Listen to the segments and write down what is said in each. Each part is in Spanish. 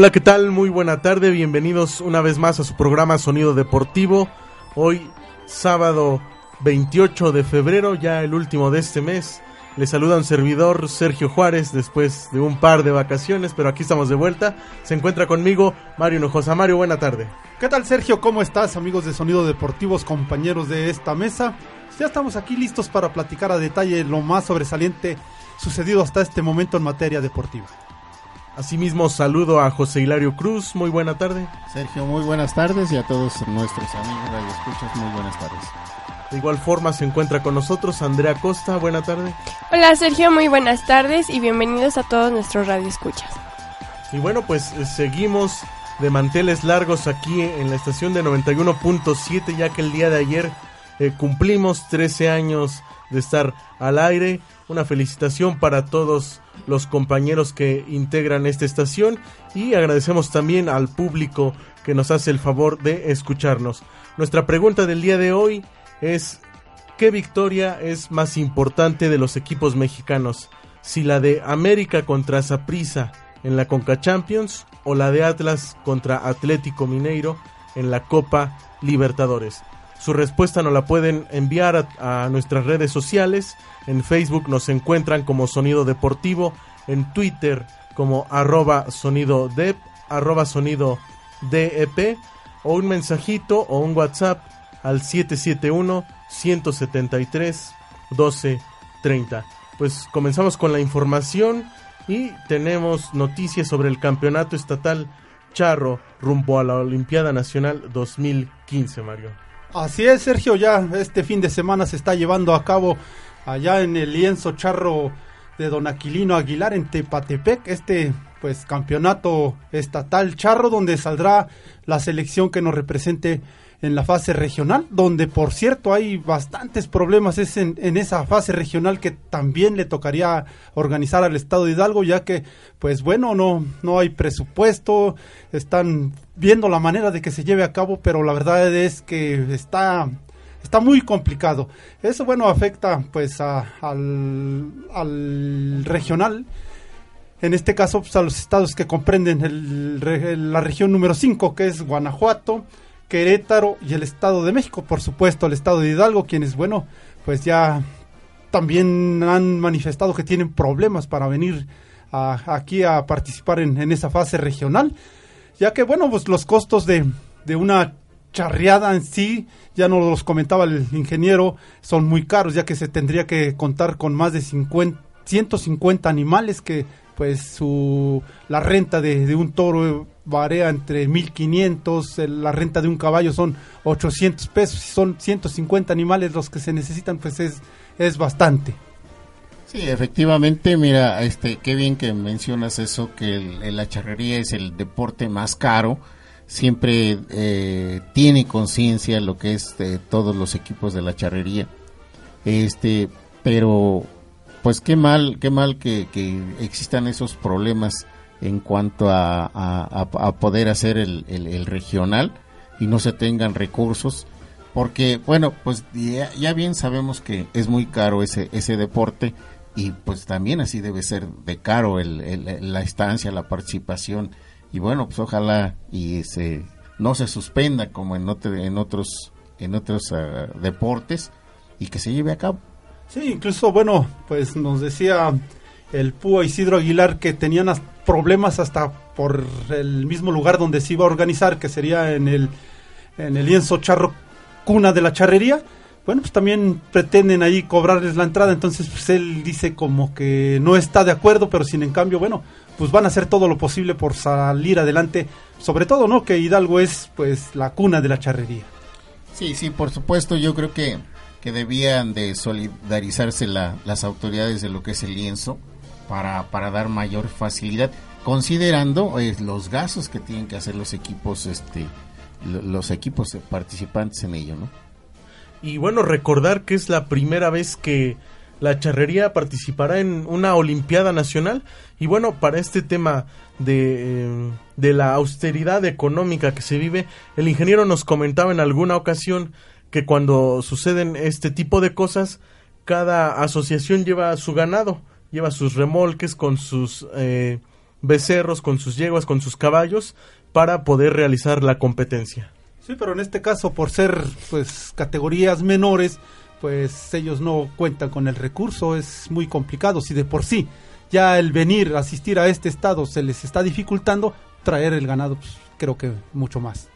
Hola, ¿qué tal? Muy buena tarde, bienvenidos una vez más a su programa Sonido Deportivo. Hoy, sábado 28 de febrero, ya el último de este mes. Le saluda un servidor, Sergio Juárez, después de un par de vacaciones, pero aquí estamos de vuelta. Se encuentra conmigo Mario Hinojosa. Mario, buena tarde. ¿Qué tal, Sergio? ¿Cómo estás, amigos de Sonido Deportivos, compañeros de esta mesa? Ya estamos aquí listos para platicar a detalle lo más sobresaliente sucedido hasta este momento en materia deportiva. Asimismo, saludo a José Hilario Cruz. Muy buena tarde. Sergio, muy buenas tardes y a todos nuestros amigos de escuchas, muy buenas tardes. De igual forma se encuentra con nosotros Andrea Costa. Buena tarde. Hola Sergio, muy buenas tardes y bienvenidos a todos nuestros radioescuchas. Y bueno, pues eh, seguimos de manteles largos aquí en la estación de 91.7 ya que el día de ayer eh, cumplimos 13 años de estar al aire. Una felicitación para todos los compañeros que integran esta estación y agradecemos también al público que nos hace el favor de escucharnos. Nuestra pregunta del día de hoy es ¿qué victoria es más importante de los equipos mexicanos? Si la de América contra Saprissa en la Conca Champions o la de Atlas contra Atlético Mineiro en la Copa Libertadores. Su respuesta nos la pueden enviar a, nuestras redes sociales. En Facebook nos encuentran como Sonido Deportivo, en Twitter como arroba sonido dep, arroba sonido DEP, o un mensajito o un WhatsApp al 771 173 1230. Pues comenzamos con la información y tenemos noticias sobre el campeonato estatal charro rumbo a la Olimpiada Nacional 2015, Mario. Así es, Sergio, ya este fin de semana se está llevando a cabo allá en el lienzo charro de Don Aquilino Aguilar en Tepatepec, este pues campeonato estatal charro donde saldrá la selección que nos represente en la fase regional, donde por cierto hay bastantes problemas es en, esa fase regional que también le tocaría organizar al Estado de Hidalgo, ya que, pues bueno, no, no hay presupuesto, están viendo la manera de que se lleve a cabo, pero la verdad es que está está muy complicado. Eso, bueno, afecta pues al, al regional. En este caso, pues, a los estados que comprenden el, la región número 5, que es Guanajuato, Querétaro y el Estado de México, por supuesto, el Estado de Hidalgo, quienes, bueno, pues ya también han manifestado que tienen problemas para venir aquí a participar en, esa fase regional, ya que, bueno, pues los costos de, de una charreada en sí, ya nos los comentaba el ingeniero, son muy caros, ya que se tendría que contar con más de 50, 150 animales que pues su la renta de, de un toro varía entre 1500, la renta de un caballo son 800 pesos, son 150 animales los que se necesitan, pues es, es bastante. Sí, efectivamente, mira, este, qué bien que mencionas eso, que la charrería es el deporte más caro, siempre eh, tiene conciencia lo que es de todos los equipos de la charrería, este, pero pues qué mal, qué mal que existan esos problemas en cuanto a, a, poder hacer el, el, regional y no se tengan recursos porque bueno pues ya, bien sabemos que es muy caro ese ese deporte y pues también así debe ser de caro el, la estancia la participación. Y bueno pues ojalá y se no se suspenda como en, otros en otros ah, deportes y que se lleve a cabo. Sí incluso bueno pues nos decía el Púa Isidro Aguilar que tenían problemas hasta por el mismo lugar donde se iba a organizar, que sería en el, en el lienzo charro cuna de la charrería, bueno, pues también pretenden ahí cobrarles la entrada, entonces pues él dice como que no está de acuerdo, pero sin en cambio, bueno, pues van a hacer todo lo posible por salir adelante, sobre todo, ¿no? Que Hidalgo es pues la cuna de la charrería. Sí, sí, por supuesto, yo creo que, que debían de solidarizarse las autoridades de lo que es el lienzo para, para dar mayor facilidad, considerando eh, los gastos que tienen que hacer los equipos, este, los equipos participantes en ello, ¿no? Y bueno, recordar que es la primera vez que la charrería participará en una Olimpiada Nacional. Y bueno, para este tema de, eh, de, la austeridad económica que se vive, el ingeniero nos comentaba en alguna ocasión que cuando suceden este tipo de cosas, cada asociación lleva su ganado, lleva sus remolques con sus eh, becerros, con sus yeguas, con sus caballos, para poder realizar la competencia. Sí, pero en este caso, por ser pues categorías menores, pues ellos no cuentan con el recurso, es muy complicado. Si de por sí ya el venir, asistir a este estado se les está dificultando, traer el ganado, pues, creo que mucho más.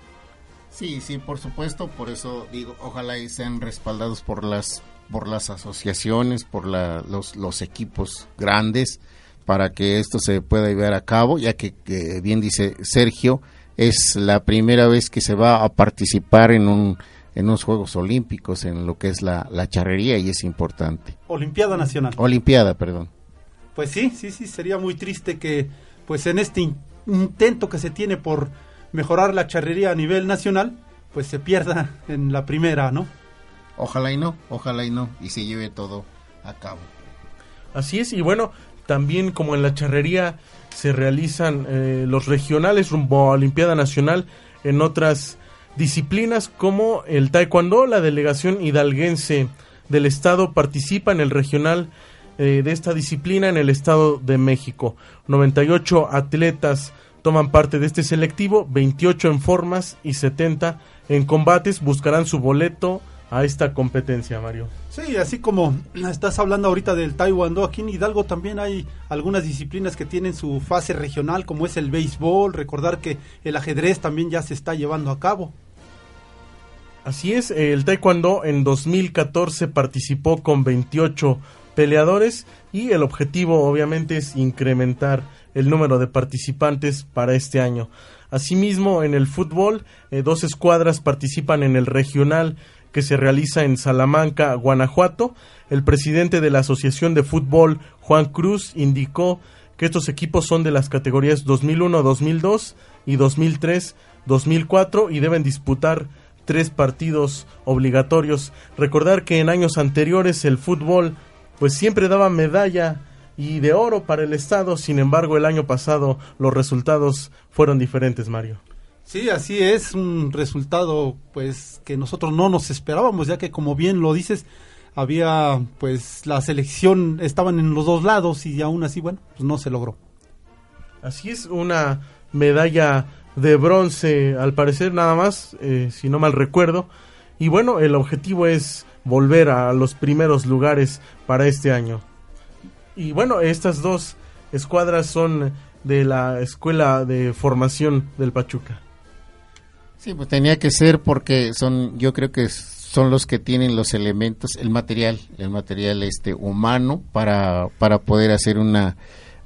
Sí, sí, por supuesto, por eso digo, ojalá y sean respaldados por las por las asociaciones, por la, los, los equipos grandes, para que esto se pueda llevar a cabo, ya que, que bien dice Sergio, es la primera vez que se va a participar en un en unos Juegos Olímpicos, en lo que es la, la charrería y es importante. Olimpiada Nacional. Olimpiada, perdón. Pues sí, sí, sí, sería muy triste que pues en este intento que se tiene por mejorar la charrería a nivel nacional, pues se pierda en la primera, ¿no? Ojalá y no, ojalá y no, y se lleve todo a cabo. Así es, y bueno, también como en la charrería se realizan eh, los regionales rumbo a Olimpiada Nacional en otras disciplinas como el taekwondo, la delegación hidalguense del estado participa en el regional eh, de esta disciplina en el estado de México. 98 atletas toman parte de este selectivo, 28 en formas y 70 en combates buscarán su boleto a esta competencia, Mario. Sí, así como estás hablando ahorita del Taekwondo, aquí en Hidalgo también hay algunas disciplinas que tienen su fase regional, como es el béisbol, recordar que el ajedrez también ya se está llevando a cabo. Así es, el Taekwondo en 2014 participó con 28 peleadores y el objetivo obviamente es incrementar el número de participantes para este año. Asimismo, en el fútbol, eh, dos escuadras participan en el regional que se realiza en Salamanca, Guanajuato. El presidente de la Asociación de Fútbol, Juan Cruz, indicó que estos equipos son de las categorías 2001-2002 y 2003-2004 y deben disputar tres partidos obligatorios. Recordar que en años anteriores el fútbol pues siempre daba medalla y de oro para el estado, sin embargo el año pasado los resultados fueron diferentes, Mario. Sí, así es, un resultado pues que nosotros no nos esperábamos, ya que como bien lo dices, había pues la selección estaban en los dos lados y aún así, bueno, pues no se logró. Así es, una medalla de bronce al parecer nada más, eh, si no mal recuerdo. Y bueno, el objetivo es volver a los primeros lugares para este año. Y bueno, estas dos escuadras son de la Escuela de Formación del Pachuca. Sí, pues tenía que ser porque son, yo creo que son los que tienen los elementos, el material, el material este humano para, para poder hacer una,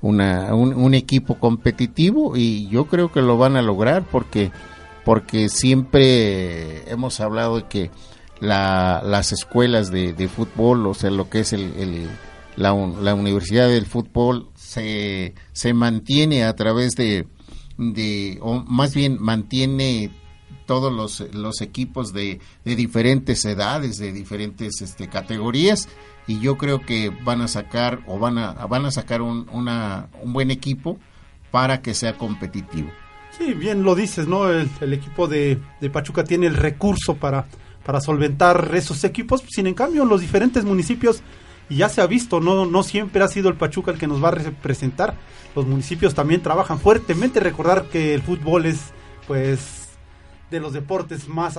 una un, equipo competitivo y yo creo que lo van a lograr porque porque siempre hemos hablado de que la, las escuelas de, de, fútbol, o sea, lo que es el, la, la, universidad del fútbol, se, se mantiene a través de, de, o más bien mantiene todos los, los equipos de, de, diferentes edades, de diferentes este, categorías y yo creo que van a sacar o van a, van a sacar un, una, un buen equipo para que sea competitivo. Sí, bien lo dices, ¿no? El, equipo de, de, Pachuca tiene el recurso para, para solventar esos equipos, sin en cambio los diferentes municipios, y ya se ha visto, no, no siempre ha sido el Pachuca el que nos va a representar, los municipios también trabajan fuertemente, recordar que el fútbol es pues de los deportes más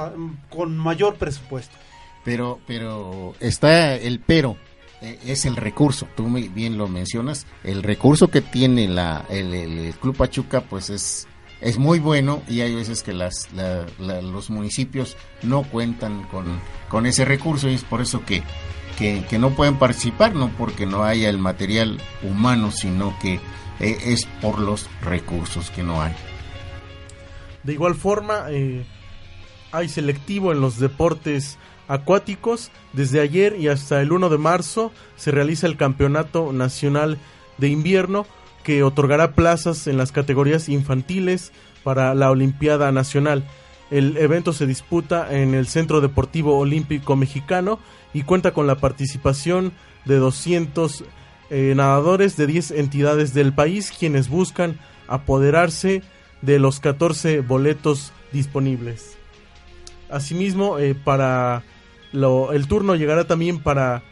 con mayor presupuesto. Pero, pero está el pero, eh, es el recurso, tú bien lo mencionas, el recurso que tiene la, el, Club Pachuca pues es, es muy bueno y hay veces que las, los municipios no cuentan con, con, ese recurso y es por eso que, que, no pueden participar, no porque no haya el material humano, sino que eh, es por los recursos que no hay. De igual forma, eh, hay selectivo en los deportes acuáticos. Desde ayer y hasta el 1 de marzo se realiza el Campeonato Nacional de Invierno que otorgará plazas en las categorías infantiles para la Olimpiada Nacional. El evento se disputa en el Centro Deportivo Olímpico Mexicano y cuenta con la participación de 200 eh, nadadores de 10 entidades del país quienes buscan apoderarse de los 14 boletos disponibles. Asimismo, eh, para el turno llegará también para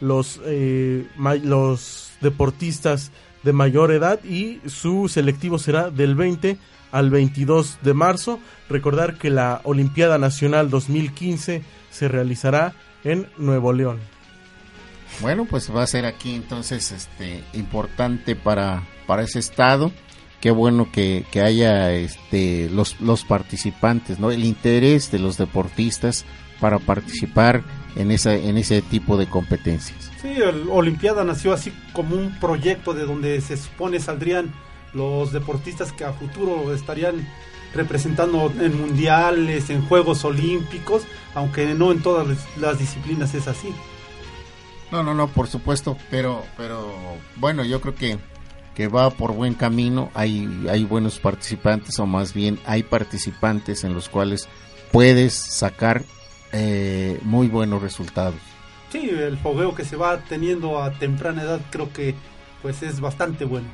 los, eh, los deportistas de mayor edad y su selectivo será del 20 al 22 de marzo. Recordar que la Olimpiada Nacional 2015 se realizará en Nuevo León. Bueno, pues va a ser aquí entonces este importante para, para ese estado. Qué bueno que, que haya este los, los participantes, ¿no? El interés de los deportistas para participar en, esa, en ese tipo de competencias. Sí, la Olimpiada nació así como un proyecto de donde se supone saldrían los deportistas que a futuro estarían representando en mundiales, en Juegos Olímpicos, aunque no en todas las disciplinas es así. No, no, no, por supuesto, pero, pero bueno, yo creo que, que va por buen camino, hay, hay buenos participantes, o más bien hay participantes en los cuales puedes sacar eh, muy buenos resultados. Sí, el fogueo que se va teniendo a temprana edad creo que pues es bastante bueno.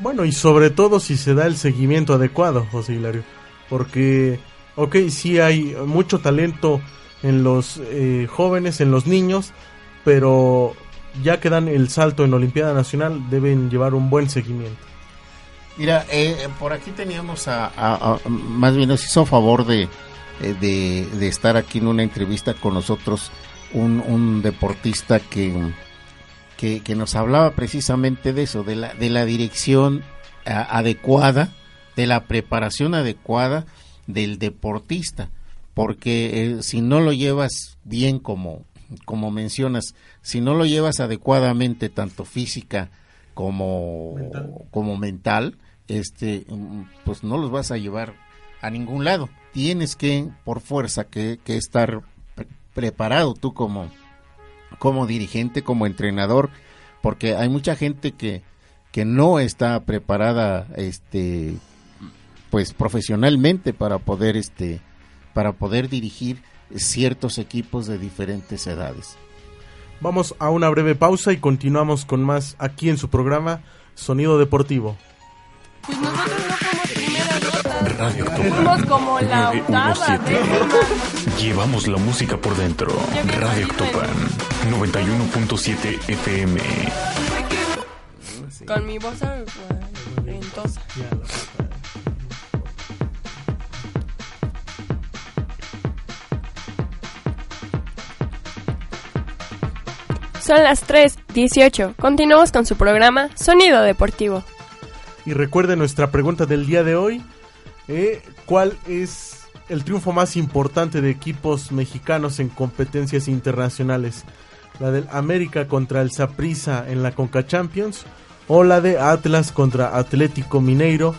Bueno, y sobre todo si se da el seguimiento adecuado, José Hilario. Porque, ok, sí hay mucho talento en los eh, jóvenes, en los niños, pero ya que dan el salto en Olimpiada Nacional deben llevar un buen seguimiento. Mira, eh, por aquí teníamos a, más bien nos hizo favor de, eh, de, estar aquí en una entrevista con nosotros un, deportista que, que, nos hablaba precisamente de eso, de la, de la dirección adecuada, de la preparación adecuada del deportista, porque eh, si no lo llevas bien como, como mencionas, si no lo llevas adecuadamente, tanto física como como mental, este, pues no los vas a llevar a ningún lado. Tienes que, por fuerza, que, estar preparado tú como, como dirigente, como entrenador, porque hay mucha gente que, que no está preparada, este, pues profesionalmente para poder, este, para poder dirigir ciertos equipos de diferentes edades. Vamos a una breve pausa y continuamos con más aquí en su programa Sonido Deportivo. Pues Radio Octopan. como la octava Llevamos la música por dentro. Radio Octopan 91.7 FM. Con mi voz rentosa. Son las 3:18. Continuamos con su programa Sonido Deportivo. Y recuerde nuestra pregunta del día de hoy. Eh, ¿Cuál es el triunfo más importante de equipos mexicanos en competencias internacionales? ¿La del América contra el Saprissa en la Conca Champions? ¿O la de Atlas contra Atlético Mineiro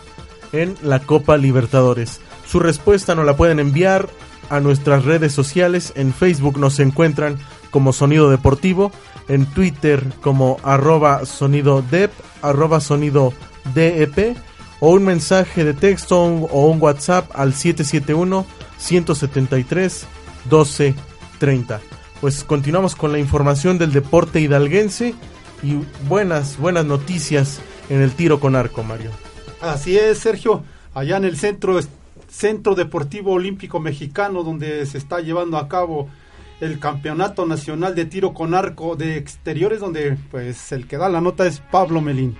en la Copa Libertadores? Su respuesta nos la pueden enviar a nuestras redes sociales. En Facebook nos encuentran como Sonido Deportivo, en Twitter como arroba sonido dep, arroba sonido dep o un mensaje de texto o un WhatsApp al 771 173 1230. Pues continuamos con la información del deporte hidalguense y buenas buenas noticias en el tiro con arco, Mario. Así es, Sergio, allá en el centro Centro Deportivo Olímpico Mexicano donde se está llevando a cabo el Campeonato Nacional de Tiro con Arco de Exteriores donde pues el que da la nota es Pablo Melín.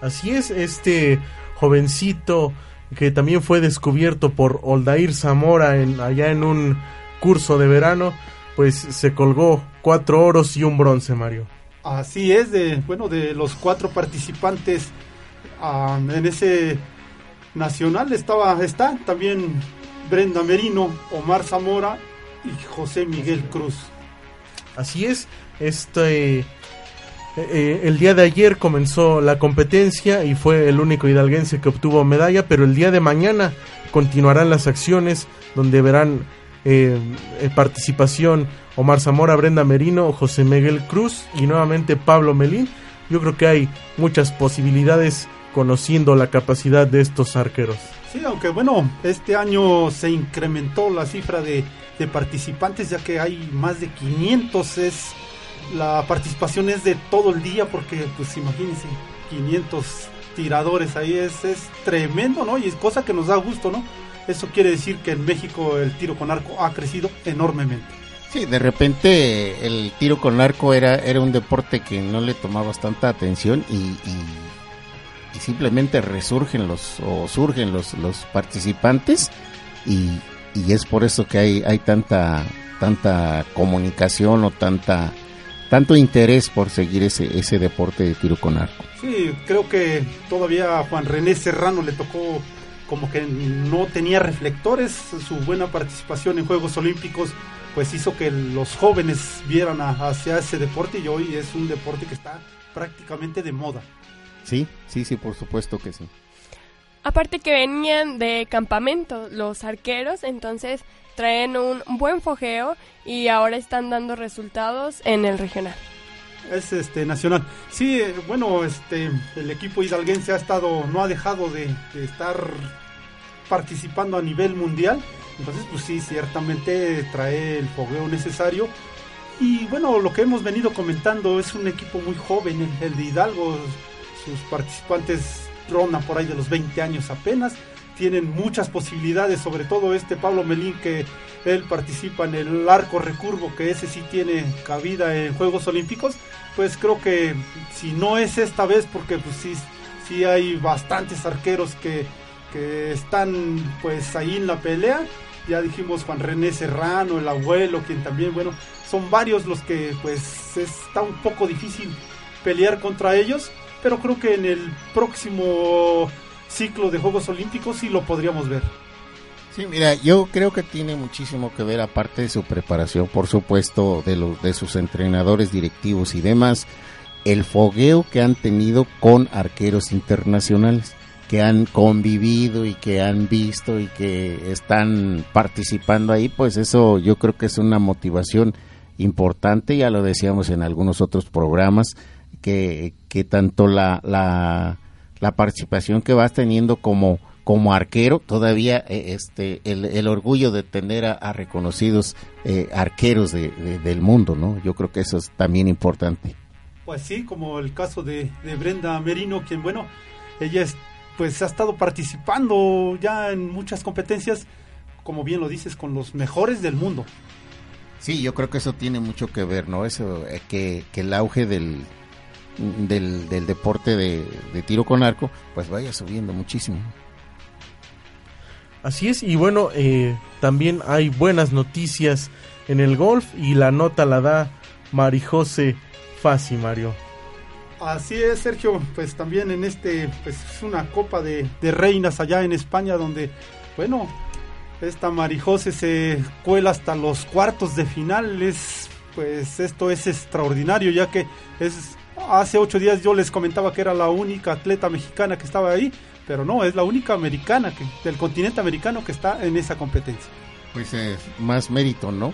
Así es, este jovencito que también fue descubierto por Oldair Zamora en, allá en un curso de verano, pues se colgó cuatro oros y un bronce, Mario. Así es, de bueno, de los cuatro participantes en ese nacional estaba, está también Brenda Merino, Omar Zamora y José Miguel Cruz. Así es, este... Eh, el día de ayer comenzó la competencia y fue el único hidalguense que obtuvo medalla, pero el día de mañana continuarán las acciones donde verán eh, participación Omar Zamora, Brenda Merino, José Miguel Cruz y nuevamente Pablo Melín. Yo creo que hay muchas posibilidades conociendo la capacidad de estos arqueros. Sí, aunque bueno, este año se incrementó la cifra de, de participantes ya que hay más de 500 es la participación es de todo el día porque pues imagínense 500 tiradores ahí es, es tremendo, ¿no? Y es cosa que nos da gusto, ¿no? Eso quiere decir que en México el tiro con arco ha crecido enormemente. Sí, de repente el tiro con arco era, era un deporte que no le tomaba tanta atención y simplemente resurgen los o surgen los, los participantes y, y es por eso que hay, hay tanta tanta comunicación o tanta tanto interés por seguir ese, ese deporte de tiro con arco. Sí, creo que todavía a Juan René Serrano le tocó como que no tenía reflectores, su buena participación en Juegos Olímpicos pues hizo que los jóvenes vieran hacia ese deporte y hoy es un deporte que está prácticamente de moda. Sí, sí, sí, por supuesto que sí. Aparte que venían de campamento los arqueros, entonces traen un buen fogeo y ahora están dando resultados en el regional. Es este nacional. Sí, eh, bueno, este el equipo hidalguense ha estado no ha dejado de, estar participando a nivel mundial. Entonces, pues sí, ciertamente trae el fogueo necesario. Y bueno, lo que hemos venido comentando es un equipo muy joven, el de Hidalgo. Sus participantes por ahí de los 20 años apenas. Tienen muchas posibilidades, sobre todo este Pablo Melín que él participa en el arco recurvo, que ese sí tiene cabida en Juegos Olímpicos, pues creo que si no es esta vez, porque pues sí, sí hay bastantes arqueros que, que están pues ahí en la pelea, ya dijimos Juan René Serrano, el abuelo, quien también, bueno, son varios los que pues está un poco difícil pelear contra ellos, pero creo que en el próximo ciclo de Juegos Olímpicos sí lo podríamos ver. Sí, mira, yo creo que tiene muchísimo que ver, aparte de su preparación, por supuesto, de, los, de sus entrenadores directivos y demás, el fogueo que han tenido con arqueros internacionales, que han convivido y que han visto y que están participando ahí, pues eso yo creo que es una motivación importante, ya lo decíamos en algunos otros programas, que, que tanto la, la la participación que vas teniendo como como arquero todavía eh, este el, el, orgullo de tener a, a reconocidos eh, arqueros de, de, del mundo no yo creo que eso es también importante. Pues sí como el caso de, de Brenda Merino quien bueno ella es, pues ha estado participando ya en muchas competencias como bien lo dices con los mejores del mundo. Sí yo creo que eso tiene mucho que ver no eso eh, que, que el auge del del, del deporte de, de, tiro con arco, pues vaya subiendo muchísimo. Así es, y bueno, eh, también hay buenas noticias en el golf y la nota la da Marijose Fasi, Mario. Así es, Sergio, pues también en este, pues es una copa de, de reinas allá en España donde, bueno, esta Marijose se cuela hasta los cuartos de final, es, pues esto es extraordinario ya que es hace ocho días yo les comentaba que era la única atleta mexicana que estaba ahí, pero no, es la única americana que, del continente americano que está en esa competencia. Pues es más mérito, ¿no?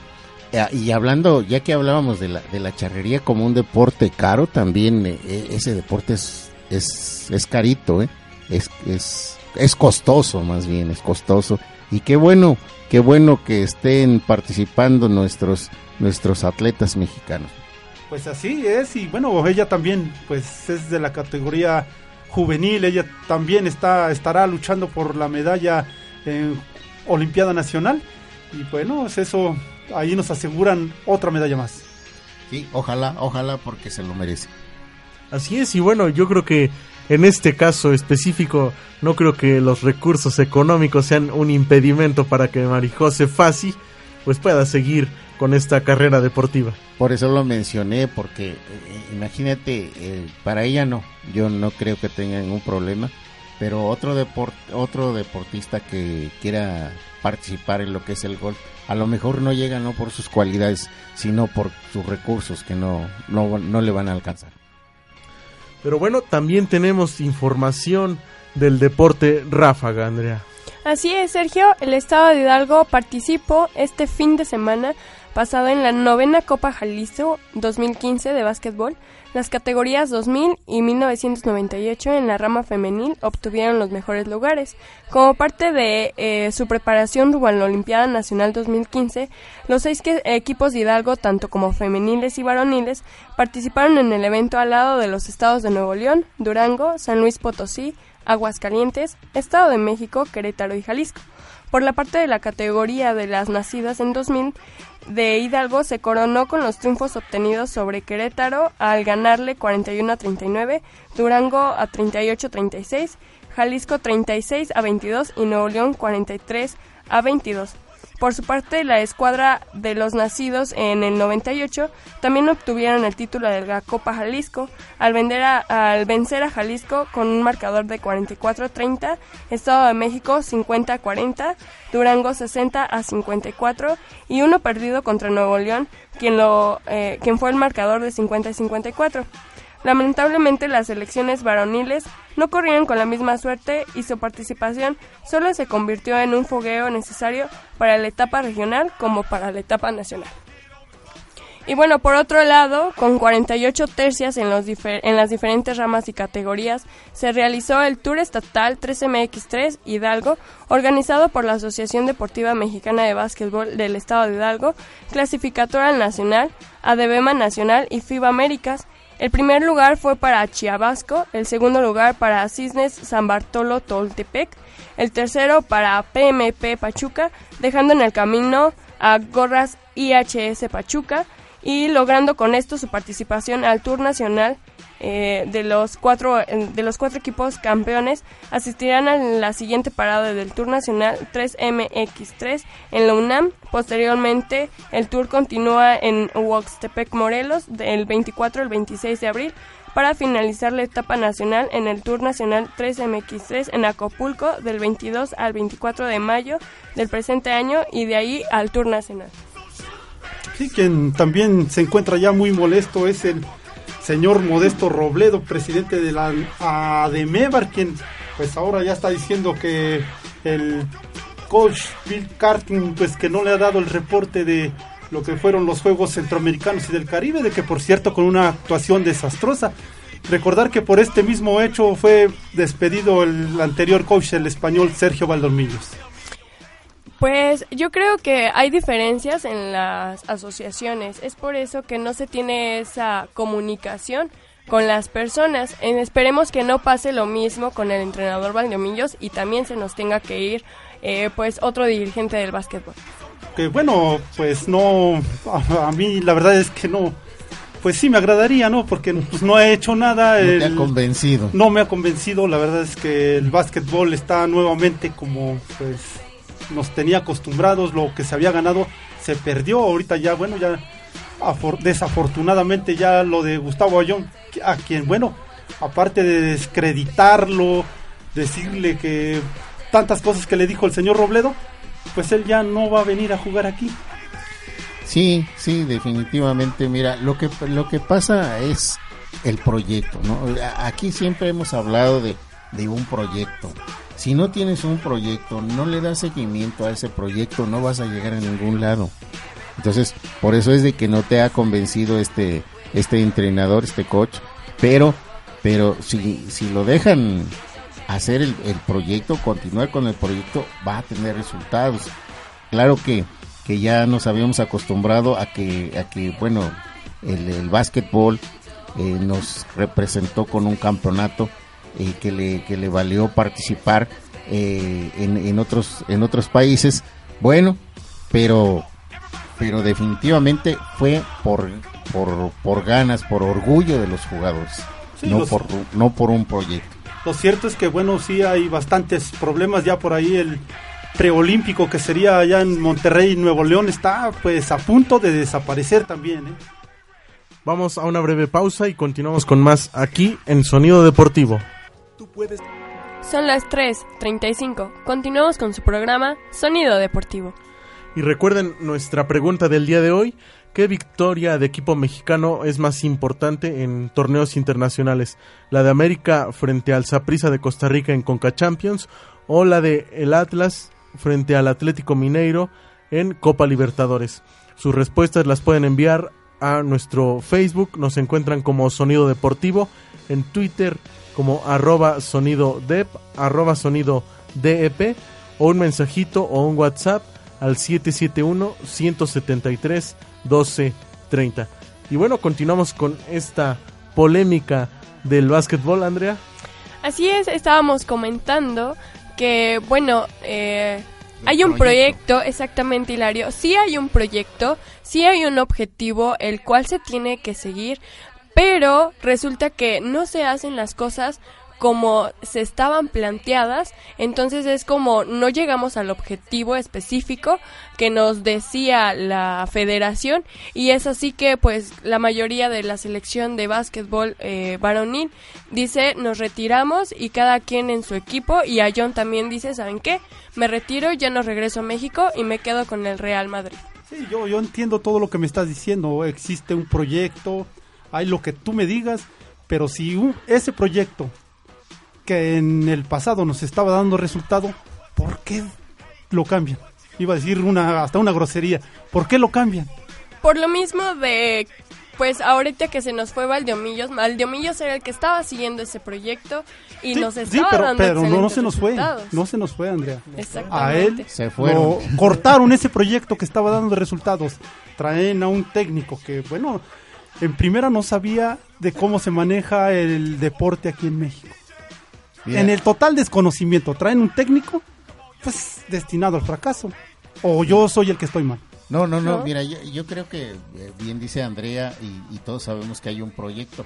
Y hablando, ya que hablábamos de la, de la charrería como un deporte caro, también eh, ese deporte es, es, es carito, ¿eh? es, es, es costoso más bien, es costoso. Y qué bueno, qué bueno que estén participando nuestros, nuestros atletas mexicanos. Pues así es, y bueno, ella también, pues es de la categoría juvenil, ella también está, estará luchando por la medalla en Olimpiada Nacional, y bueno, es eso, ahí nos aseguran otra medalla más. Sí, ojalá, ojalá, porque se lo merece. Así es, y bueno, yo creo que en este caso específico, no creo que los recursos económicos sean un impedimento para que Marijose Fasi pues pueda seguir con esta carrera deportiva. Por eso lo mencioné, porque eh, imagínate, eh, para ella no, yo no creo que tenga ningún problema. pero otro deport, otro deportista que quiera participar en lo que es el golf, a lo mejor no llega no por sus cualidades, sino por sus recursos que no, no, no le van a alcanzar. Pero bueno, también tenemos información del deporte ráfaga, Andrea. Así es, Sergio. El Estado de Hidalgo participó este fin de semana pasado en la novena Copa Jalisco 2015 de básquetbol. Las categorías 2000 y 1998 en la rama femenil obtuvieron los mejores lugares. Como parte de eh, su preparación rumbo la Olimpiada Nacional 2015, los seis equipos de Hidalgo, tanto como femeniles y varoniles, participaron en el evento al lado de los estados de Nuevo León, Durango, San Luis Potosí, Aguascalientes, Estado de México, Querétaro y Jalisco. Por la parte de la categoría de las nacidas en 2000, de Hidalgo se coronó con los triunfos obtenidos sobre Querétaro al ganarle 41 a 39, Durango a 38 a 36, Jalisco 36 a 22 y Nuevo León 43 a 22. Por su parte, la escuadra de los nacidos en el 98 también obtuvieron el título de la Copa Jalisco al, al vencer a Jalisco con un marcador de 44-30, Estado de México 50-40, Durango 60 a 54 y uno perdido contra Nuevo León, quien, lo, eh, quien fue el marcador de 50-54. Lamentablemente las elecciones varoniles no corrieron con la misma suerte y su participación solo se convirtió en un fogueo necesario para la etapa regional como para la etapa nacional. Y bueno, por otro lado, con 48 tercias en, los en las diferentes ramas y categorías, se realizó el Tour Estatal 3MX3 Hidalgo, organizado por la Asociación Deportiva Mexicana de Básquetbol del Estado de Hidalgo, clasificatoria nacional, ADEBEMA Nacional y FIBA Américas, el primer lugar fue para Chiabasco, el segundo lugar para Cisnes San Bartolo Toltepec, el tercero para PMP Pachuca, dejando en el camino a Gorras IHS Pachuca y logrando con esto su participación al Tour Nacional eh, de, los cuatro, de los cuatro equipos campeones asistirán a la siguiente parada del Tour Nacional 3MX3 en la UNAM. Posteriormente, el tour continúa en Huaxtepec, Morelos, del 24 al 26 de abril para finalizar la etapa nacional en el Tour Nacional 3MX3 en Acapulco del 22 al 24 de mayo del presente año y de ahí al Tour Nacional. Sí, quien también se encuentra ya muy molesto es el señor Modesto Robledo, presidente de la ADEMEVAR, quien pues ahora ya está diciendo que el coach Bill Carting pues que no le ha dado el reporte de lo que fueron los Juegos Centroamericanos y del Caribe, de que por cierto con una actuación desastrosa. Recordar que por este mismo hecho fue despedido el anterior coach, el español Sergio Valdormillos. Pues yo creo que hay diferencias en las asociaciones. Es por eso que no se tiene esa comunicación con las personas. esperemos que no pase lo mismo con el entrenador Valdomillos y también se nos tenga que ir eh, pues otro dirigente del básquetbol. Que bueno, pues no, a, mí la verdad es que no, pues sí me agradaría, ¿no? Porque pues, no he hecho nada. No ha convencido. No me ha convencido, la verdad es que el básquetbol está nuevamente como pues nos tenía acostumbrados, lo que se había ganado se perdió, ahorita ya, bueno, ya desafortunadamente ya lo de Gustavo Ayón, a quien, bueno, aparte de descreditarlo, decirle que tantas cosas que le dijo el señor Robledo, pues él ya no va a venir a jugar aquí. Sí, sí, definitivamente. Mira, lo que lo que pasa es el proyecto, ¿no? Aquí siempre hemos hablado de, de un proyecto si no tienes un proyecto, no le das seguimiento a ese proyecto, no vas a llegar a ningún lado. Entonces, por eso es de que no te ha convencido este este entrenador, este coach, pero pero si si lo dejan hacer el, proyecto, continuar con el proyecto, va a tener resultados. Claro que, que ya nos habíamos acostumbrado a que, a que bueno, el, el básquetbol eh, nos representó con un campeonato eh, que, le, que le valió participar eh, en, en, otros, en otros países. Bueno, pero, pero definitivamente fue por, por, por ganas, por orgullo de los jugadores, no, por, no por un proyecto. Lo cierto es que, bueno, sí hay bastantes problemas ya por ahí. El preolímpico que sería allá en Monterrey, Nuevo León, está pues a punto de desaparecer también. ¿eh? Vamos a una breve pausa y continuamos con más aquí en Sonido Deportivo. Son las 3.35. Continuamos con su programa Sonido Deportivo. Y recuerden nuestra pregunta del día de hoy. ¿Qué victoria de equipo mexicano es más importante en torneos internacionales? ¿La de América frente al Saprissa de Costa Rica en Conca Champions o la de el Atlas frente al Atlético Mineiro en Copa Libertadores? Sus respuestas las pueden enviar a nuestro Facebook, nos encuentran como Sonido Deportivo, en Twitter como arroba sonido dep, arroba sonido dep, o un mensajito o un WhatsApp al 771-173-1230. Y bueno, continuamos con esta polémica del básquetbol, Andrea. Así es, estábamos comentando que, bueno, eh, hay un proyecto, exactamente, Hilario. Sí hay un proyecto, sí hay un objetivo, el cual se tiene que seguir, pero resulta que no se hacen las cosas como se estaban planteadas, entonces es como no llegamos al objetivo específico que nos decía la federación y es así que pues la mayoría de la selección de básquetbol eh, varonil dice nos retiramos y cada quien en su equipo y a John también dice, ¿saben qué? Me retiro, ya no regreso a México y me quedo con el Real Madrid. Sí, yo, yo entiendo todo lo que me estás diciendo, existe un proyecto, hay lo que tú me digas, pero si ese proyecto que en el pasado nos estaba dando resultado, ¿por qué lo cambian? Iba a decir una hasta una grosería. ¿Por qué lo cambian? Por lo mismo de pues ahorita que se nos fue Valdiomillos, Valdiomillos era el que estaba siguiendo ese proyecto y nos estaba pero, dando pero no, no se nos fue, no se nos fue, Andrea. A él se fueron. cortaron ese proyecto que estaba dando resultados. Traen a un técnico que, bueno, en primera no sabía de cómo se maneja el deporte aquí en México. En el total desconocimiento, traen un técnico pues destinado al fracaso. O yo soy el que estoy mal. No, no, no, mira, yo, creo que eh, bien dice Andrea y, todos sabemos que hay un proyecto,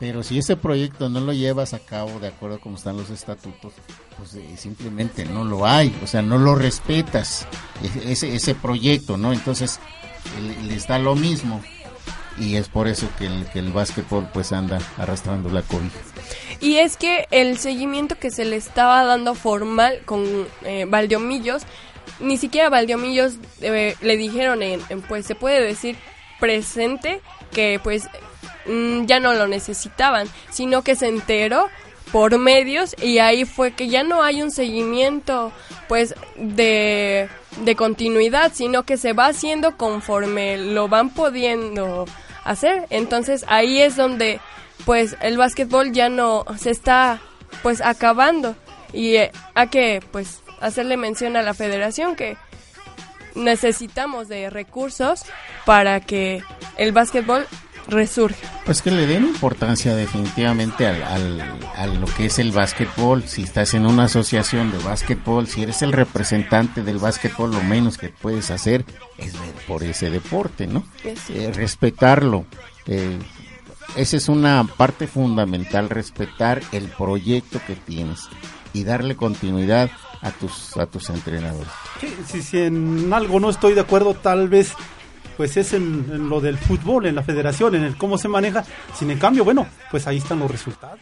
pero si ese proyecto no lo llevas a cabo de acuerdo a cómo están los estatutos, pues eh, simplemente no lo hay, o sea, no lo respetas, e, ese, ese proyecto, ¿no? Entonces, le da lo mismo y es por eso que el, que el básquetbol pues anda arrastrando la cobija. Y es que el seguimiento que se le estaba dando formal con eh, Valdiomillos, ni siquiera Valdiomillos eh, le dijeron, en, pues se puede decir presente, que pues mm, ya no lo necesitaban, sino que se enteró por medios y ahí fue que ya no hay un seguimiento pues de, de continuidad, sino que se va haciendo conforme lo van pudiendo hacer. Entonces ahí es donde pues el básquetbol ya no se está pues acabando y eh, hay que pues hacerle mención a la federación que necesitamos de recursos para que el básquetbol resurja. Pues que le den importancia definitivamente al, al, a lo que es el básquetbol. Si estás en una asociación de básquetbol, si eres el representante del básquetbol, lo menos que puedes hacer es ver por ese deporte, ¿no? Eh, respetarlo. Eh, esa es una parte fundamental, respetar el proyecto que tienes y darle continuidad a tus a tus entrenadores. Sí, si en algo no estoy de acuerdo, tal vez pues es en, lo del fútbol, en la federación, en el cómo se maneja. Sin en cambio, bueno, pues ahí están los resultados.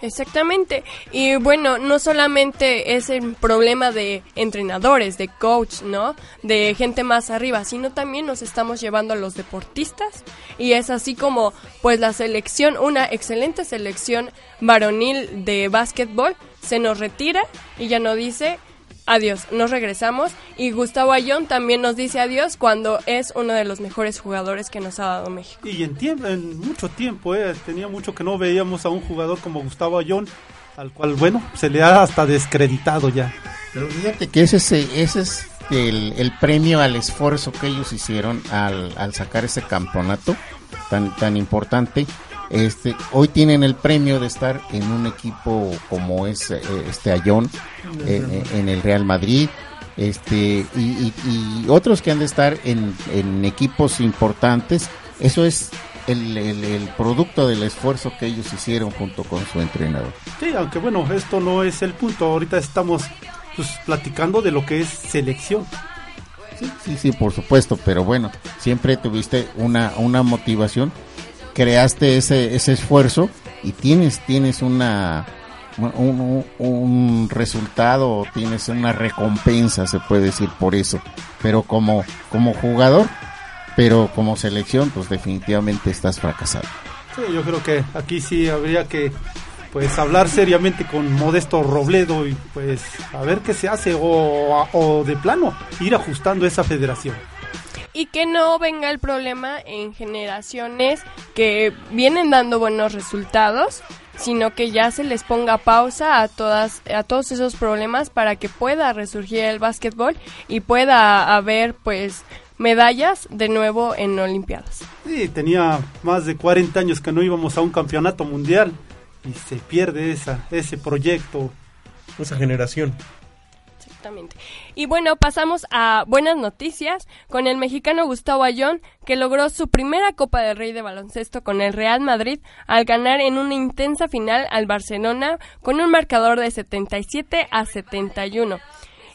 Exactamente. Y bueno, no solamente es el problema de entrenadores, de coach, ¿no? De gente más arriba, sino también nos estamos llevando a los deportistas. Y es así como, pues la selección, una excelente selección varonil de básquetbol, se nos retira y ya no dice, adiós, nos regresamos y Gustavo Ayón también nos dice adiós cuando es uno de los mejores jugadores que nos ha dado México. Y en, tiempo, en mucho tiempo, eh, tenía mucho que no veíamos a un jugador como Gustavo Ayón, al cual, bueno, se le ha hasta descreditado ya. Pero fíjate que ese, ese es el, el, premio al esfuerzo que ellos hicieron al, al sacar ese campeonato tan, tan importante este, hoy tienen el premio de estar en un equipo como es eh, este Ayón eh, eh, en el Real Madrid, este y, otros que han de estar en, equipos importantes. Eso es el, producto del esfuerzo que ellos hicieron junto con su entrenador. Sí, aunque bueno, esto no es el punto. Ahorita estamos pues, platicando de lo que es selección. Sí, sí, sí, por supuesto, pero bueno, siempre tuviste una, una motivación creaste ese, ese esfuerzo y tienes, tienes una, un, resultado, tienes una recompensa, se puede decir por eso. Pero como, como jugador, pero como selección, pues definitivamente estás fracasado. Sí, yo creo que aquí sí habría que pues hablar seriamente con Modesto Robledo y pues a ver qué se hace o, o de plano ir ajustando esa federación y que no venga el problema en generaciones que vienen dando buenos resultados, sino que ya se les ponga pausa a todas a todos esos problemas para que pueda resurgir el básquetbol y pueda haber pues medallas de nuevo en Olimpiadas. Sí, tenía más de 40 años que no íbamos a un campeonato mundial y se pierde esa ese proyecto, esa generación. Exactamente. Y bueno, pasamos a buenas noticias con el mexicano Gustavo Ayón, que logró su primera Copa del Rey de baloncesto con el Real Madrid al ganar en una intensa final al Barcelona con un marcador de 77 a 71.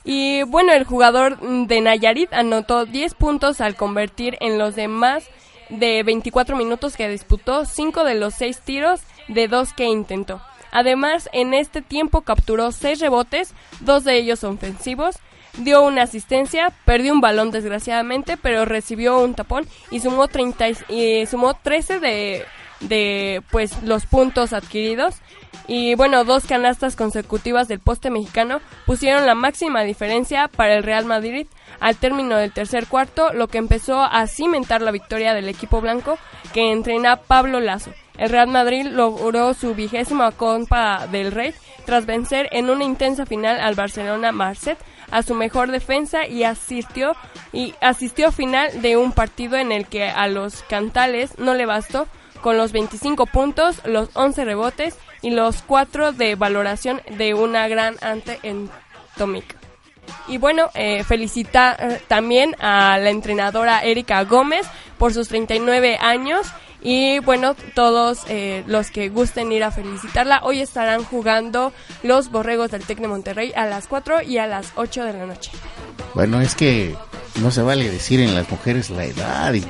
Y bueno, el jugador de Nayarit anotó 10 puntos al convertir en los demás de 24 minutos que disputó 5 de los 6 tiros de 2 que intentó. Además, en este tiempo capturó seis rebotes, dos de ellos ofensivos, dio una asistencia, perdió un balón desgraciadamente, pero recibió un tapón y sumó 30 y sumó 13 de de pues los puntos adquiridos y bueno, dos canastas consecutivas del poste mexicano pusieron la máxima diferencia para el Real Madrid al término del tercer cuarto, lo que empezó a cimentar la victoria del equipo blanco que entrena Pablo Lazo. El Real Madrid logró su vigésima Copa del Rey tras vencer en una intensa final al Barcelona Marset a su mejor defensa y asistió y asistió final de un partido en el que a los cantales no le bastó con los 25 puntos, los 11 rebotes y los 4 de valoración de una gran ante en Tomic. Y bueno, eh, felicita eh, también a la entrenadora Erika Gómez por sus 39 años y bueno, todos eh, los que gusten ir a felicitarla, hoy estarán jugando los Borregos del Tec de Monterrey a las 4 y a las 8 de la noche. Bueno, es que no se vale decir en las mujeres la edad y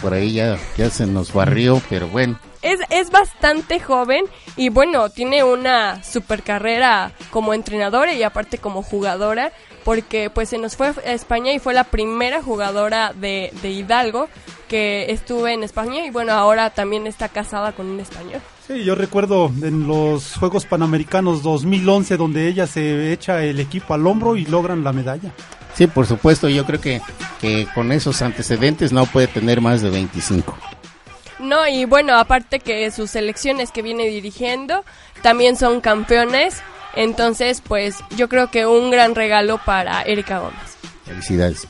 por ahí ya, ya se nos barrió, pero bueno. Es, es bastante joven y bueno, tiene una super carrera como entrenadora y aparte como jugadora porque pues se nos fue a España y fue la primera jugadora de, de Hidalgo que estuve en España y bueno, ahora también está casada con un español. Sí, yo recuerdo en los Juegos Panamericanos 2011 donde ella se echa el equipo al hombro y logran la medalla. Sí, por supuesto, yo creo que, que con esos antecedentes no puede tener más de 25. No, y bueno, aparte que sus selecciones que viene dirigiendo también son campeones entonces, pues yo creo que un gran regalo para Erika Gómez. Felicidades.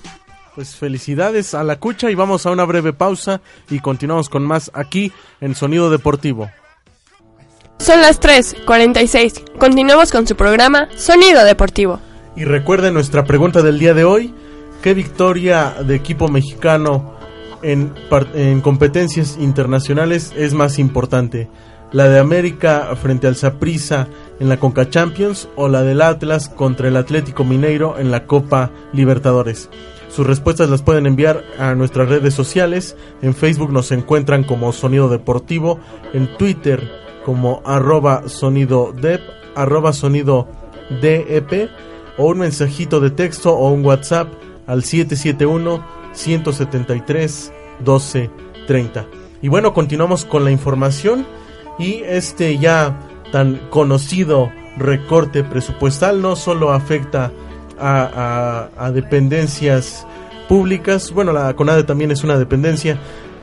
Pues felicidades a la cucha y vamos a una breve pausa y continuamos con más aquí en Sonido Deportivo. Son las 3:46. Continuamos con su programa Sonido Deportivo. Y recuerden nuestra pregunta del día de hoy, ¿qué victoria de equipo mexicano en, en competencias internacionales es más importante? ¿La de América frente al Saprissa en la Conca Champions o la del Atlas contra el Atlético Mineiro en la Copa Libertadores. Sus respuestas las pueden enviar a nuestras redes sociales. En Facebook nos encuentran como Sonido Deportivo, en Twitter como arroba sonido dep, arroba sonido dep, o un mensajito de texto o un WhatsApp al 771 173 1230. Y bueno, continuamos con la información y este ya tan conocido recorte presupuestal no solo afecta a, dependencias públicas, bueno, la CONADE también es una dependencia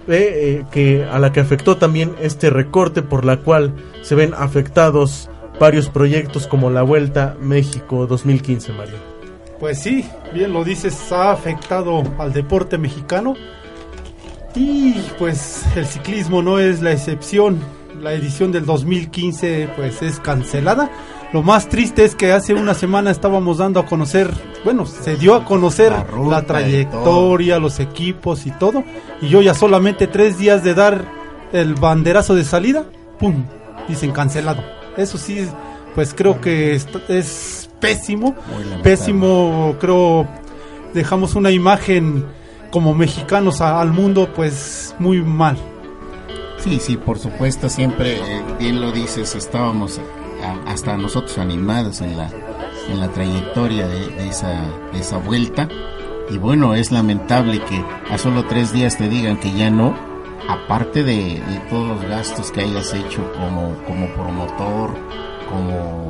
eh, eh, que a la que afectó también este recorte por la cual se ven afectados varios proyectos como la Vuelta México 2015, Mario. Pues sí, bien lo dices, ha afectado al deporte mexicano y pues el ciclismo no es la excepción la edición del 2015 pues es cancelada. Lo más triste es que hace una semana estábamos dando a conocer, bueno, se dio a conocer la, trayectoria, los equipos y todo. Y yo ya solamente tres días de dar el banderazo de salida, ¡pum! Dicen cancelado. Eso sí, pues creo que es, pésimo. Pésimo, creo, dejamos una imagen como mexicanos al mundo pues muy mal. Sí, sí, por supuesto, siempre, eh, bien lo dices, estábamos hasta nosotros animados en la, en la trayectoria de, esa, esa vuelta. Y bueno, es lamentable que a solo tres días te digan que ya no, aparte de, todos los gastos que hayas hecho como, como promotor, como,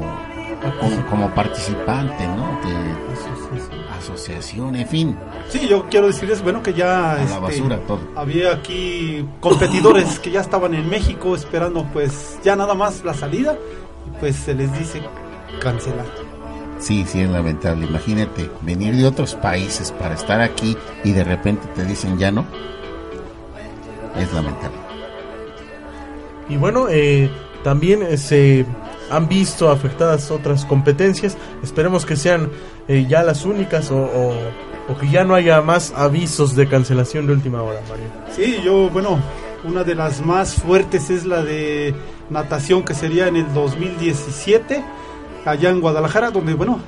como, participante, ¿no? De, asociación, en fin. Sí, yo quiero decirles, bueno, que ya... este, basura todo. Había aquí competidores que ya estaban en México esperando pues ya nada más la salida y pues se les dice cancelar. Sí, sí, es lamentable. Imagínate venir de otros países para estar aquí y de repente te dicen ya no. Es lamentable. Y bueno, eh, también eh, se han visto afectadas otras competencias. Esperemos que sean eh, ya las únicas o, que ya no haya más avisos de cancelación de última hora, Mario. Sí, yo, bueno, una de las más fuertes es la de natación que sería en el 2017, allá en Guadalajara, donde, bueno,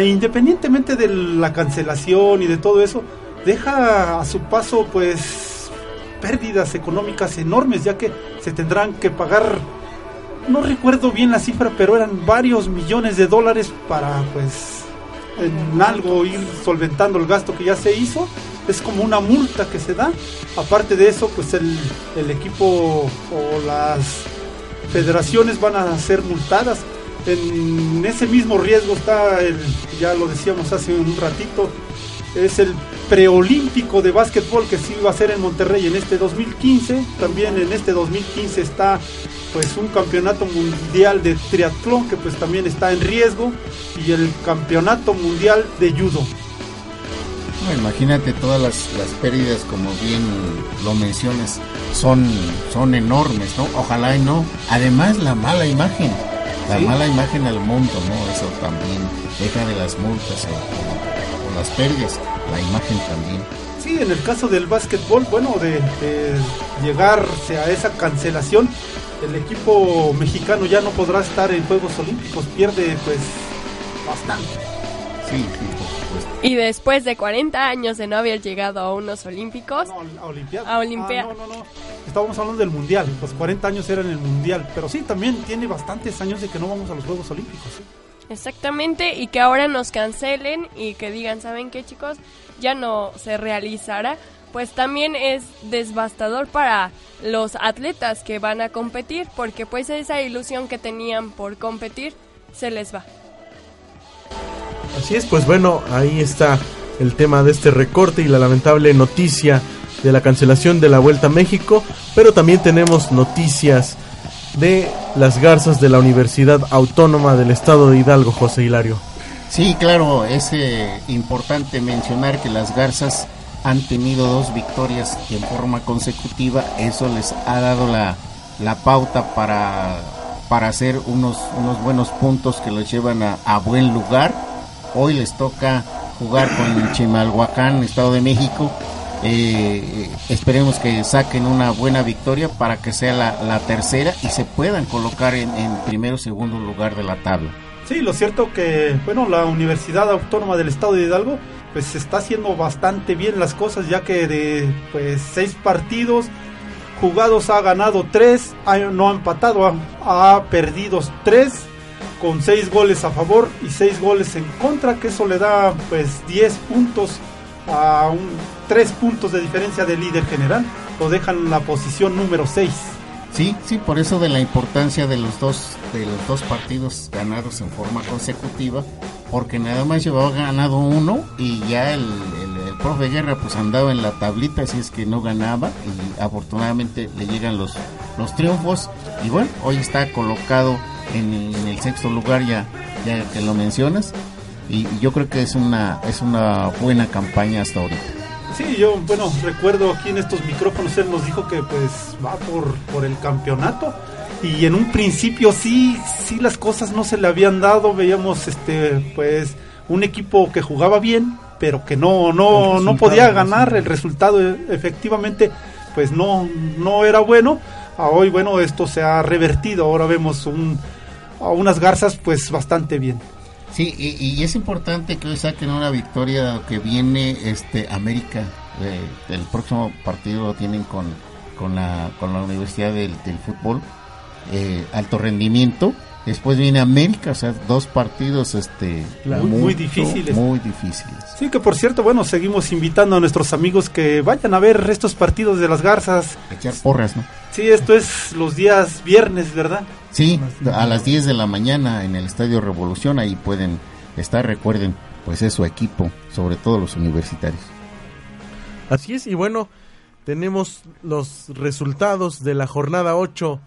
independientemente de la cancelación y de todo eso, deja a su paso, pues, pérdidas económicas enormes, ya que se tendrán que pagar no recuerdo bien la cifra, pero eran varios millones de dólares para pues en algo ir solventando el gasto que ya se hizo. Es como una multa que se da. Aparte de eso, pues el, el equipo o las federaciones van a ser multadas. En ese mismo riesgo está el, ya lo decíamos hace un ratito, es el preolímpico de básquetbol que sí va a ser en Monterrey en este 2015. También en este 2015 está pues un campeonato mundial de triatlón que pues también está en riesgo y el campeonato mundial de judo. imagínate todas las, pérdidas como bien lo mencionas son son enormes, ¿no? Ojalá y no. Además la mala imagen, la mala imagen al mundo, ¿no? Eso también deja de las multas o, las pérdidas, la imagen también. Sí, en el caso del básquetbol, bueno, de, de llegarse a esa cancelación, el equipo mexicano ya no podrá estar en Juegos Olímpicos, pierde pues bastante. Sí, sí, por supuesto. Y después de 40 años de no haber llegado a unos Olímpicos. a Olimpiadas. A Olimpiadas. Ah, no, no, no. Estábamos hablando del Mundial. Los 40 años eran el Mundial. Pero sí, también tiene bastantes años de que no vamos a los Juegos Olímpicos. Exactamente. Y que ahora nos cancelen y que digan, ¿saben qué, chicos? Ya no se realizará pues también es devastador para los atletas que van a competir, porque pues esa ilusión que tenían por competir se les va. Así es, pues bueno, ahí está el tema de este recorte y la lamentable noticia de la cancelación de la Vuelta a México, pero también tenemos noticias de las garzas de la Universidad Autónoma del Estado de Hidalgo, José Hilario. Sí, claro, es eh, importante mencionar que las garzas han tenido dos victorias en forma consecutiva, eso les ha dado la, pauta para, para hacer unos, unos buenos puntos que los llevan a, buen lugar. Hoy les toca jugar con Chimalhuacán, Estado de México. Eh, esperemos que saquen una buena victoria para que sea la, tercera y se puedan colocar en, primero o segundo lugar de la tabla. Sí, lo cierto que, bueno, la Universidad Autónoma del Estado de Hidalgo pues está haciendo bastante bien las cosas ya que de pues seis partidos jugados ha ganado tres, no ha empatado, ha, perdido tres con seis goles a favor y seis goles en contra, que eso le da pues 10 puntos a un tres puntos de diferencia del líder general, lo dejan en la posición número 6. Sí, sí, por eso de la importancia de los dos de los dos partidos ganados en forma consecutiva porque nada más llevaba ganado uno y ya el, profe Guerra pues andaba en la tablita, así es que no ganaba y afortunadamente le llegan los, los triunfos y bueno, hoy está colocado en, el sexto lugar ya, ya que lo mencionas y, yo creo que es una, es una buena campaña hasta ahorita. Sí, yo, bueno, recuerdo aquí en estos micrófonos él nos dijo que pues va por, por el campeonato. Y en un principio sí, sí las cosas no se le habían dado, veíamos este pues un equipo que jugaba bien, pero que no no no podía ganar, el resultado e, efectivamente pues no no era bueno. A hoy bueno, esto se ha revertido, ahora vemos un, a unas garzas pues bastante bien. Sí, y, es importante que hoy saquen una victoria que viene este América. Eh, el próximo partido lo tienen con, con, la, con la Universidad del, del Fútbol eh, alto rendimiento Después viene América, o sea, dos partidos este muy, muy difíciles. Muy difíciles. Sí, que por cierto, bueno, seguimos invitando a nuestros amigos que vayan a ver estos partidos de las Garzas. Echar porras, ¿no? Sí, esto es los días viernes, ¿verdad? Sí, a las 10 de la mañana en el Estadio Revolución, ahí pueden estar, recuerden, pues es su equipo, sobre todo los universitarios. Así es, y bueno, tenemos los resultados de la jornada 8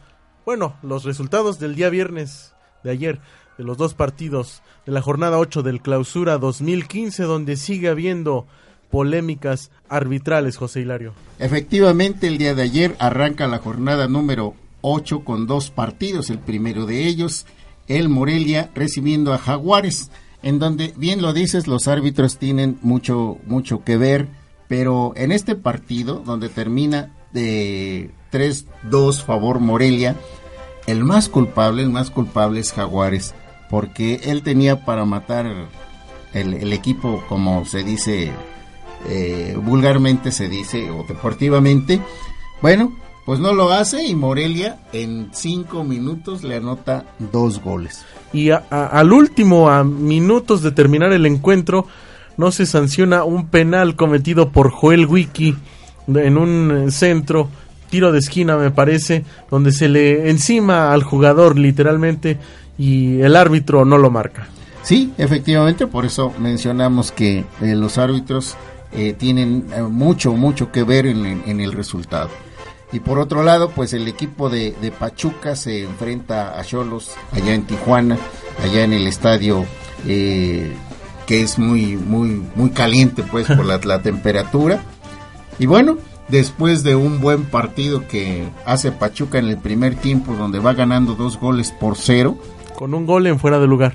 bueno, los resultados del día viernes de ayer, de los dos partidos de la jornada 8 del clausura 2015, donde sigue habiendo polémicas arbitrales, José Hilario. Efectivamente, el día de ayer arranca la jornada número 8 con dos partidos. El primero de ellos, el Morelia recibiendo a Jaguares, en donde, bien lo dices, los árbitros tienen mucho, mucho que ver, pero en este partido, donde termina de 3-2 favor Morelia. El más culpable, el más culpable es Jaguares, porque él tenía para matar el, equipo, como se dice, eh, vulgarmente se dice, o deportivamente. Bueno, pues no lo hace y Morelia en cinco minutos le anota dos goles. Y al último, a minutos de terminar el encuentro, no se sanciona un penal cometido por Joel Wiki en un centro tiro de esquina me parece, donde se le encima al jugador literalmente y el árbitro no lo marca. Sí, efectivamente, por eso mencionamos que eh, los árbitros eh, tienen eh, mucho, mucho que ver en, el resultado. Y por otro lado, pues el equipo de, Pachuca se enfrenta a Cholos allá en Tijuana, allá en el estadio que es muy, muy, muy caliente pues por la, la temperatura. Y bueno, después de un buen partido que hace Pachuca en el primer tiempo, donde va ganando dos goles por cero. Con un gol en fuera de lugar.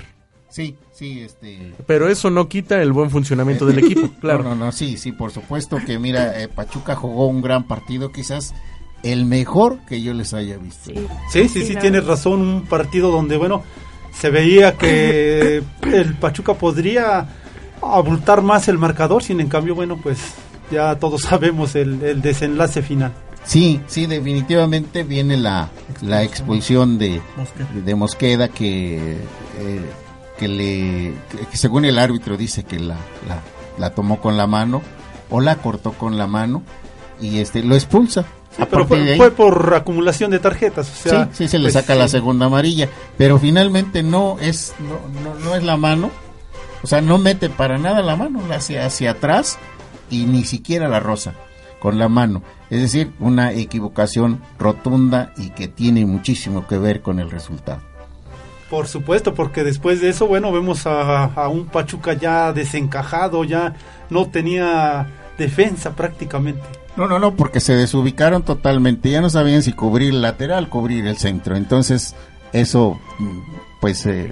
Sí, sí, este... Pero eso no quita el buen funcionamiento del equipo, claro. No, no, sí, sí, por supuesto que mira, eh, Pachuca jugó un gran partido, quizás el mejor que yo les haya visto. Sí, sí, sí, tienes razón, un partido donde, bueno, se veía que el Pachuca podría abultar más el marcador, sin en cambio, bueno, pues ya todos sabemos el, desenlace final. Sí, sí, definitivamente viene la, la expulsión de Mosqueda, de Mosqueda que, eh, que le, que según el árbitro dice que la, la, tomó con la mano o la cortó con la mano y este lo expulsa. pero fue, por acumulación de tarjetas, o sea, sí, sí se le pues, saca la segunda amarilla, pero finalmente no es no, no, no es la mano, o sea, no mete para nada la mano, la hace hacia atrás y ni siquiera la rosa con la mano. Es decir, una equivocación rotunda y que tiene muchísimo que ver con el resultado. Por supuesto, porque después de eso, bueno, vemos a, un Pachuca ya desencajado, ya no tenía defensa prácticamente. No, no, no, porque se desubicaron totalmente, ya no sabían si cubrir el lateral, cubrir el centro. Entonces, eso, pues, eh,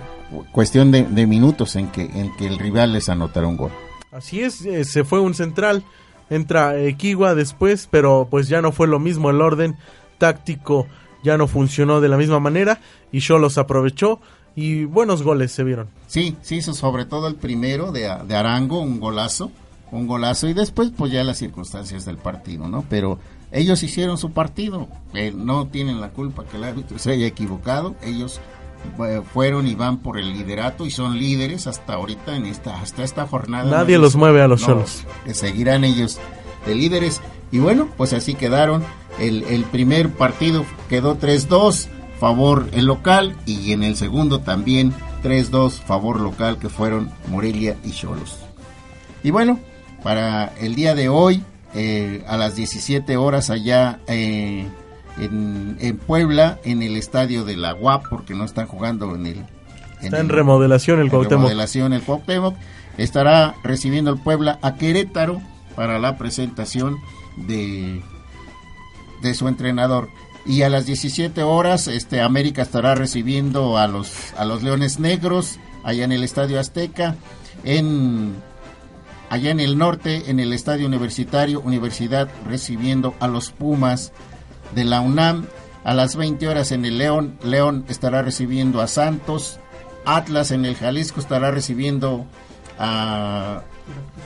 cuestión de, de, minutos en que, en que el rival les anotara un gol. Así es, eh, se fue un central, entra Equigua después, pero pues ya no fue lo mismo el orden táctico, ya no funcionó de la misma manera y los aprovechó y buenos goles se vieron. Sí, sí, sobre todo el primero de, de Arango, un golazo, un golazo y después pues ya las circunstancias del partido, ¿no? Pero ellos hicieron su partido, eh, no tienen la culpa que el árbitro se haya equivocado, ellos fueron y van por el liderato y son líderes hasta ahorita en esta hasta esta jornada. Nadie los mueve a los solos. seguirán ellos de líderes y bueno, pues así quedaron. El, el primer partido quedó 3-2 favor el local y en el segundo también 3-2 favor local que fueron Morelia y Cholos. Y bueno, para el día de hoy eh, a las 17 horas allá eh, en, Puebla, en el estadio de la UAP, porque no están jugando en el... Está en remodelación el Cuauhtémoc. remodelación el Cuauhtémoc. Estará recibiendo el Puebla a Querétaro para la presentación de, de su entrenador. Y a las 17 horas, este América estará recibiendo a los, a los Leones Negros allá en el Estadio Azteca. En allá en el norte, en el Estadio Universitario, Universidad recibiendo a los Pumas de la UNAM. A las 20 horas en el León, León estará recibiendo a Santos. Atlas en el Jalisco estará recibiendo a,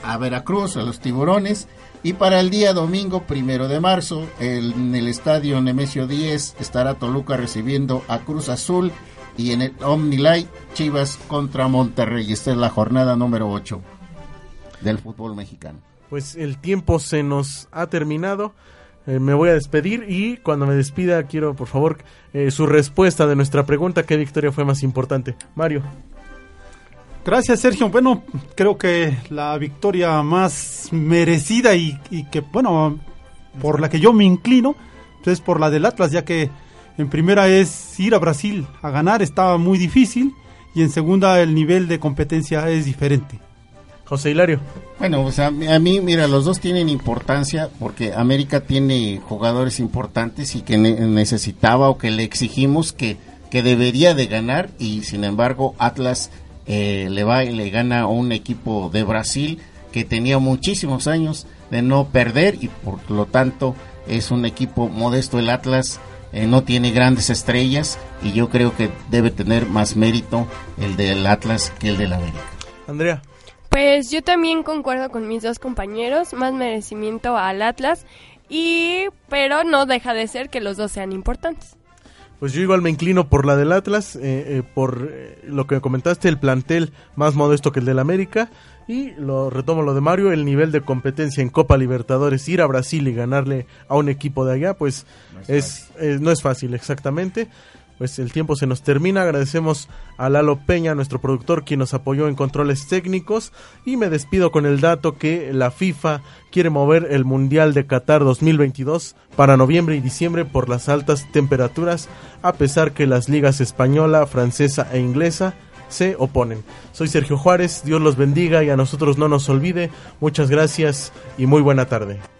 a Veracruz, a los tiburones. Y para el día domingo, primero de marzo, en el estadio Nemesio 10 estará Toluca recibiendo a Cruz Azul y en el OmniLight Chivas contra Monterrey. Esta es la jornada número 8 del fútbol mexicano. Pues el tiempo se nos ha terminado. Eh, me voy a despedir y cuando me despida quiero por favor eh, su respuesta de nuestra pregunta, ¿qué victoria fue más importante? Mario. Gracias Sergio. Bueno, creo que la victoria más merecida y, y que, bueno, por la que yo me inclino, es por la del Atlas, ya que en primera es ir a Brasil a ganar, estaba muy difícil, y en segunda el nivel de competencia es diferente. José Hilario. Bueno, a mí, mira, los dos tienen importancia porque América tiene jugadores importantes y que necesitaba o que le exigimos que, que debería de ganar y sin embargo Atlas eh, le va y le gana a un equipo de Brasil que tenía muchísimos años de no perder y por lo tanto es un equipo modesto el Atlas eh, no tiene grandes estrellas y yo creo que debe tener más mérito el del Atlas que el del América. Andrea. Pues yo también concuerdo con mis dos compañeros, más merecimiento al Atlas y pero no deja de ser que los dos sean importantes. Pues yo igual me inclino por la del Atlas, eh, eh, por eh, lo que comentaste, el plantel más modesto que el del América. Y lo retomo lo de Mario, el nivel de competencia en Copa Libertadores, ir a Brasil y ganarle a un equipo de allá, pues es, no es fácil exactamente pues el tiempo se nos termina. Agradecemos a Lalo Peña, nuestro productor, quien nos apoyó en controles técnicos. Y me despido con el dato que la FIFA quiere mover el Mundial de Qatar 2022 para noviembre y diciembre por las altas temperaturas, a pesar que las ligas española, francesa e inglesa se oponen. Soy Sergio Juárez, Dios los bendiga y a nosotros no nos olvide. Muchas gracias y muy buena tarde.